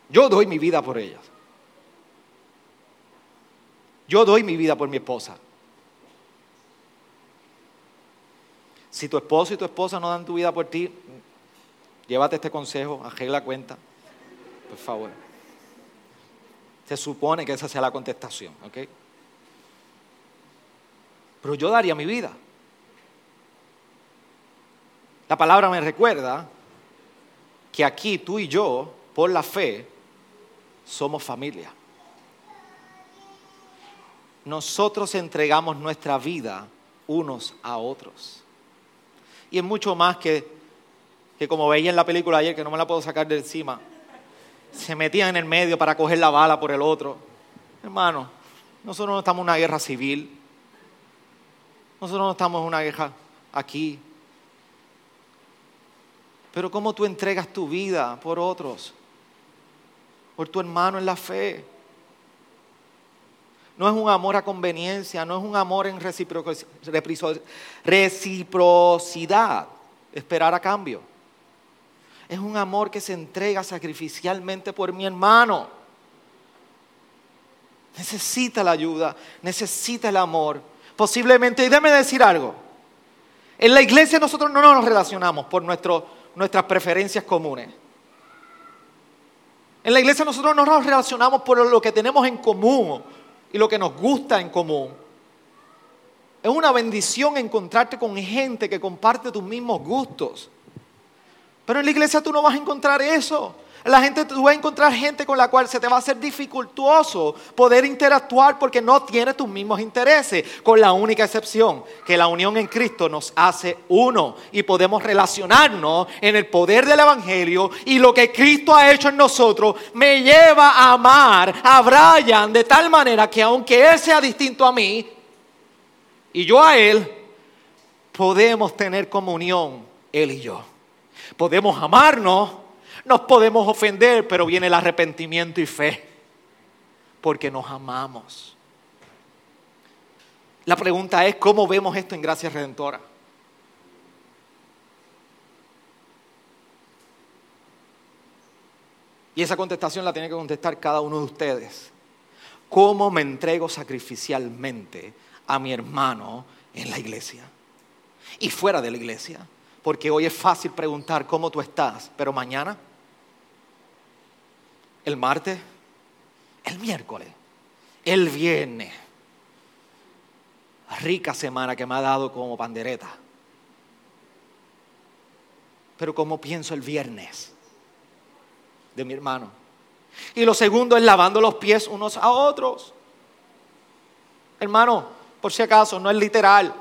Yo doy mi vida por ellas. Yo doy mi vida por mi esposa. Si tu esposo y tu esposa no dan tu vida por ti, llévate este consejo, arregla cuenta, por favor. Se supone que esa sea la contestación, ¿ok? Pero yo daría mi vida. La palabra me recuerda que aquí tú y yo, por la fe, somos familia. nosotros entregamos nuestra vida unos a otros. Y es mucho más que, que como veía en la película ayer, que no me la puedo sacar de encima, se metían en el medio para coger la bala por el otro. Hermano, nosotros no estamos en una guerra civil. Nosotros no estamos en una guerra aquí. Pero ¿cómo tú entregas tu vida por otros? Por tu hermano en la fe. No es un amor a conveniencia, no es un amor en reciprocidad, esperar a cambio. Es un amor que se entrega sacrificialmente por mi hermano. Necesita la ayuda, necesita el amor. Posiblemente, y déme decir algo, en la iglesia nosotros no nos relacionamos por nuestras preferencias comunes. En la iglesia nosotros no nos relacionamos por lo que tenemos en común y lo que nos gusta en común. Es una bendición encontrarte con gente que comparte tus mismos gustos. Pero en la iglesia tú no vas a encontrar eso. La gente, tú vas a encontrar gente con la cual se te va a hacer dificultuoso poder interactuar porque no tiene tus mismos intereses, con la única excepción que la unión en Cristo nos hace uno y podemos relacionarnos en el poder del Evangelio y lo que Cristo ha hecho en nosotros me lleva a amar a Brian de tal manera que aunque él sea distinto a mí y yo a él, podemos tener comunión él y yo. Podemos amarnos nos podemos ofender, pero viene el arrepentimiento y fe, porque nos amamos. La pregunta es, ¿cómo vemos esto en Gracia Redentora? Y esa contestación la tiene que contestar cada uno de ustedes. ¿Cómo me entrego sacrificialmente a mi hermano en la iglesia y fuera de la iglesia? Porque hoy es fácil preguntar cómo tú estás, pero mañana el martes, el miércoles, el viernes. Rica semana que me ha dado como pandereta. Pero como pienso el viernes de mi hermano. Y lo segundo es lavando los pies unos a otros. Hermano, por si acaso, no es literal.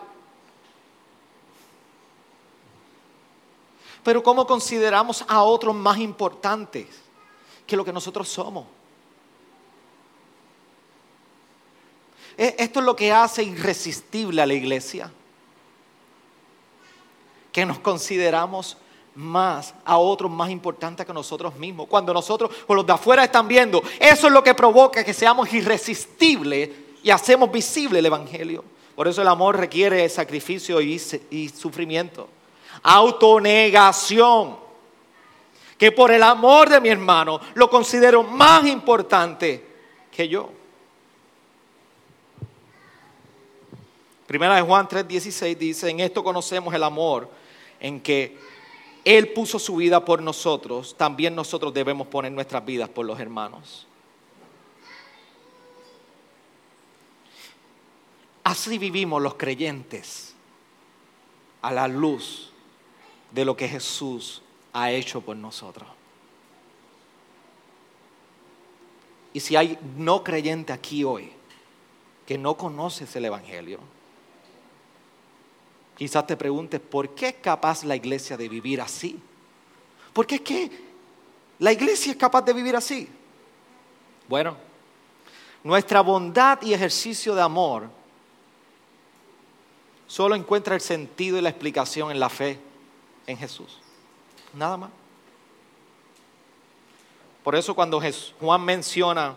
Pero ¿cómo consideramos a otros más importantes? Que lo que nosotros somos. E, esto es lo que hace irresistible a la iglesia. Que nos consideramos más a otros más importantes que nosotros mismos. Cuando nosotros, con los de afuera están viendo, eso es lo que provoca que seamos irresistibles y hacemos visible el Evangelio. Por eso el amor requiere sacrificio y, y sufrimiento. Autonegación que por el amor de mi hermano lo considero más importante que yo. Primera de Juan 3:16 dice, en esto conocemos el amor, en que Él puso su vida por nosotros, también nosotros debemos poner nuestras vidas por los hermanos. Así vivimos los creyentes a la luz de lo que Jesús ha hecho por nosotros. Y si hay no creyente aquí hoy que no conoces el Evangelio, quizás te preguntes, ¿por qué es capaz la iglesia de vivir así? ¿Por qué es que la iglesia es capaz de vivir así? Bueno, nuestra bondad y ejercicio de amor solo encuentra el sentido y la explicación en la fe en Jesús nada más. Por eso cuando Juan menciona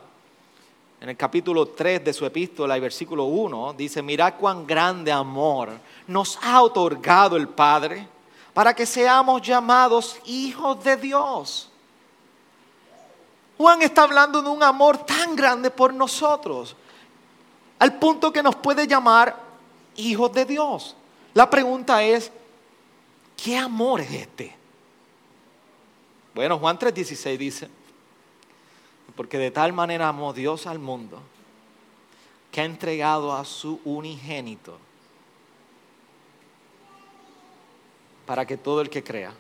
en el capítulo 3 de su epístola y versículo 1, dice, mirad cuán grande amor nos ha otorgado el Padre para que seamos llamados hijos de Dios. Juan está hablando de un amor tan grande por nosotros, al punto que nos puede llamar hijos de Dios. La pregunta es, ¿qué amor es este? Bueno, Juan 3:16 dice, porque de tal manera amó Dios al mundo que ha entregado a su unigénito para que todo el que crea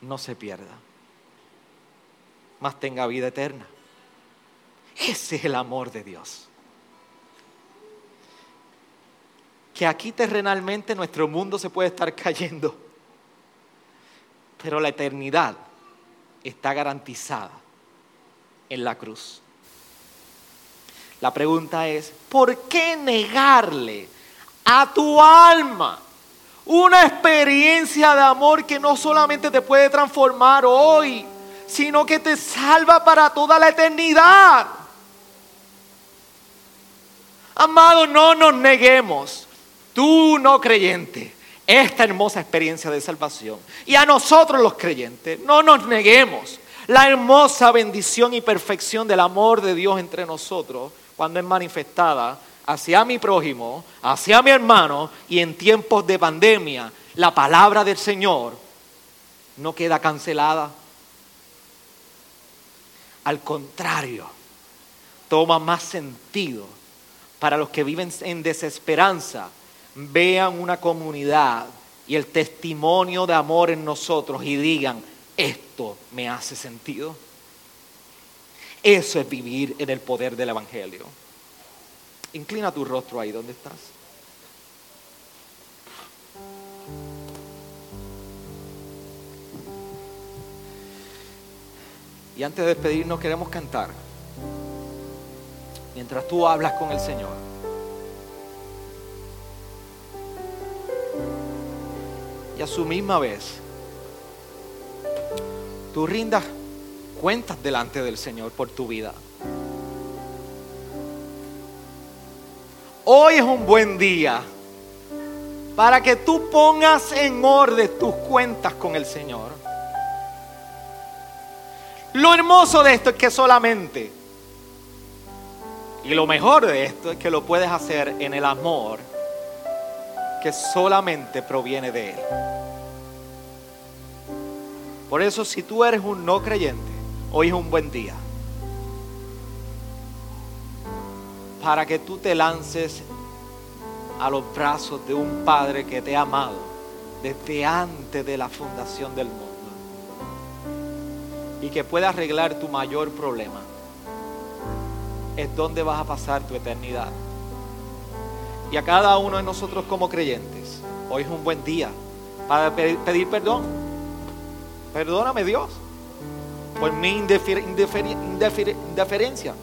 no se pierda, mas tenga vida eterna. Ese es el amor de Dios. que aquí terrenalmente nuestro mundo se puede estar cayendo, pero la eternidad está garantizada en la cruz. La pregunta es, ¿por qué negarle a tu alma una experiencia de amor que no solamente te puede transformar hoy, sino que te salva para toda la eternidad? Amado, no nos neguemos, tú no creyente, esta hermosa experiencia de salvación. Y a nosotros los creyentes, no nos neguemos la hermosa bendición y perfección del amor de Dios entre nosotros cuando es manifestada hacia mi prójimo, hacia mi hermano y en tiempos de pandemia, la palabra del Señor no queda cancelada. Al contrario, toma más sentido para los que viven en desesperanza, vean una comunidad y el testimonio de amor en nosotros y digan, esto me hace sentido. Eso es vivir en el poder del Evangelio. Inclina tu rostro ahí donde estás. Y antes de despedirnos queremos cantar. Mientras tú hablas con el Señor. A su misma vez, tú rindas cuentas delante del Señor por tu vida. Hoy es un buen día para que tú pongas en orden tus cuentas con el Señor. Lo hermoso de esto es que solamente, y lo mejor de esto es que lo puedes hacer en el amor que solamente proviene de Él. Por eso si tú eres un no creyente, Hoy es un buen día para que tú te lances a los brazos de un Padre que te ha amado desde antes de la fundación del mundo y que pueda arreglar tu mayor problema. Es donde vas a pasar tu eternidad. Y a cada uno de nosotros como creyentes, hoy es un buen día para pedir perdón. Perdóname Dios por mi indiferencia.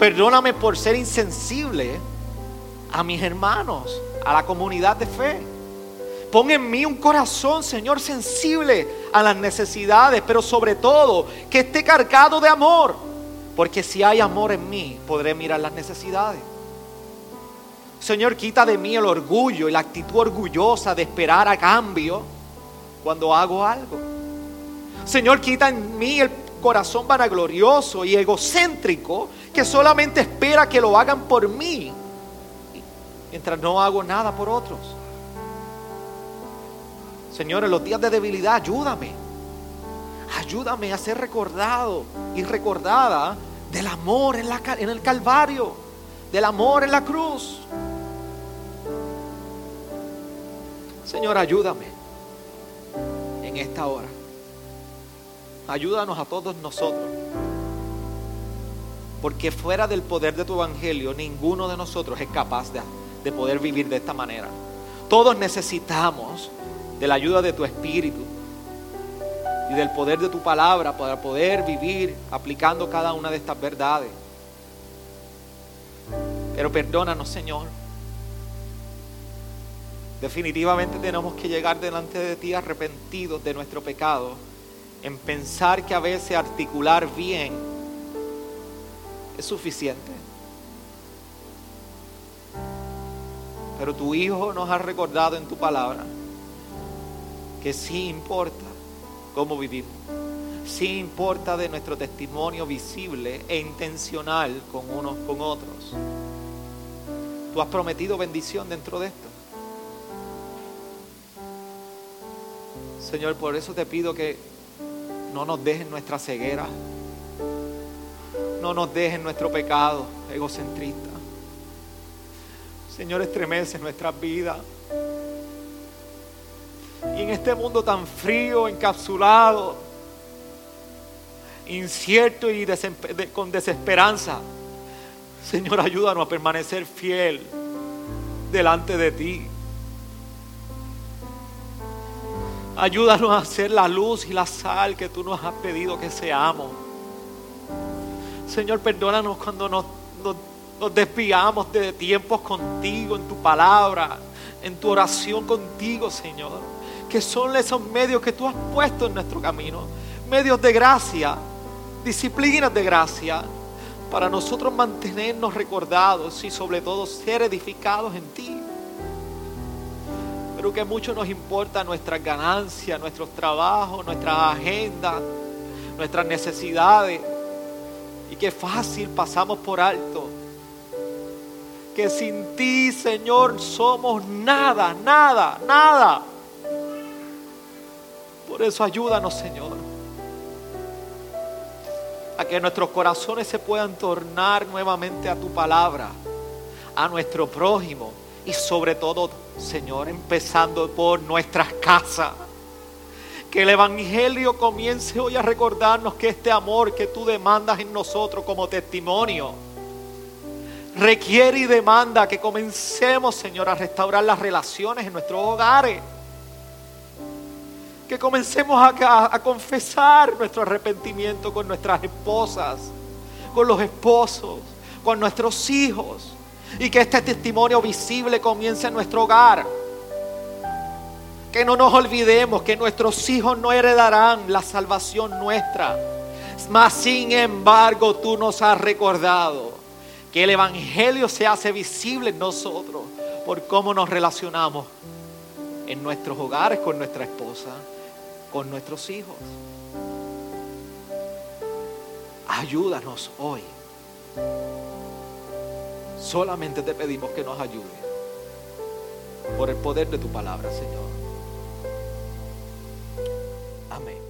Perdóname por ser insensible a mis hermanos, a la comunidad de fe. Pon en mí un corazón, Señor, sensible a las necesidades, pero sobre todo que esté cargado de amor. Porque si hay amor en mí, podré mirar las necesidades. Señor, quita de mí el orgullo y la actitud orgullosa de esperar a cambio cuando hago algo. Señor, quita en mí el corazón vanaglorioso y egocéntrico que solamente espera que lo hagan por mí, mientras no hago nada por otros. Señor, en los días de debilidad, ayúdame. Ayúdame a ser recordado y recordada del amor en, el Calvario, del amor en la cruz. Señor, ayúdame en esta hora. Ayúdanos a todos nosotros. Porque fuera del poder de tu evangelio, ninguno de nosotros es capaz de, poder vivir de esta manera. Todos necesitamos de la ayuda de tu espíritu y del poder de tu palabra para poder vivir aplicando cada una de estas verdades. Pero perdónanos, Señor. Definitivamente tenemos que llegar delante de ti arrepentidos de nuestro pecado en pensar que a veces articular bien es suficiente. Pero tu Hijo nos ha recordado en tu palabra que sí importa cómo vivimos. Sí importa de nuestro testimonio visible e intencional con unos con otros. Tú has prometido bendición dentro de esto. Señor, por eso te pido que no nos dejen nuestra ceguera. No nos dejen nuestro pecado egocentrista. Señor, estremece nuestras vidas. Y en este mundo tan frío, encapsulado, incierto y con desesperanza, Señor, ayúdanos a permanecer fiel delante de ti. Ayúdanos a ser la luz y la sal que tú nos has pedido que seamos. Señor, perdónanos cuando nos, nos, nos desviamos de tiempos contigo, en tu palabra, en tu oración contigo, Señor. Que son esos medios que tú has puesto en nuestro camino. Medios de gracia, disciplinas de gracia, para nosotros mantenernos recordados y sobre todo ser edificados en ti. Pero que mucho nos importa nuestras ganancias, nuestros trabajos, nuestras agendas, nuestras necesidades. Y que fácil pasamos por alto. Que sin ti, Señor, somos nada, nada, nada. Por eso ayúdanos, Señor. A que nuestros corazones se puedan tornar nuevamente a tu palabra, a nuestro prójimo y sobre todo, Señor, empezando por nuestras casas. Que el Evangelio comience hoy a recordarnos que este amor que tú demandas en nosotros como testimonio requiere y demanda que comencemos, Señor, a restaurar las relaciones en nuestros hogares. Que comencemos a, a, confesar nuestro arrepentimiento con nuestras esposas, con los esposos, con nuestros hijos. Y que este testimonio visible comience en nuestro hogar. Que no nos olvidemos que nuestros hijos no heredarán la salvación nuestra. Mas sin embargo tú nos has recordado que el Evangelio se hace visible en nosotros por cómo nos relacionamos en nuestros hogares con nuestra esposa, con nuestros hijos. Ayúdanos hoy. Solamente te pedimos que nos ayude por el poder de tu palabra, Señor. Amén.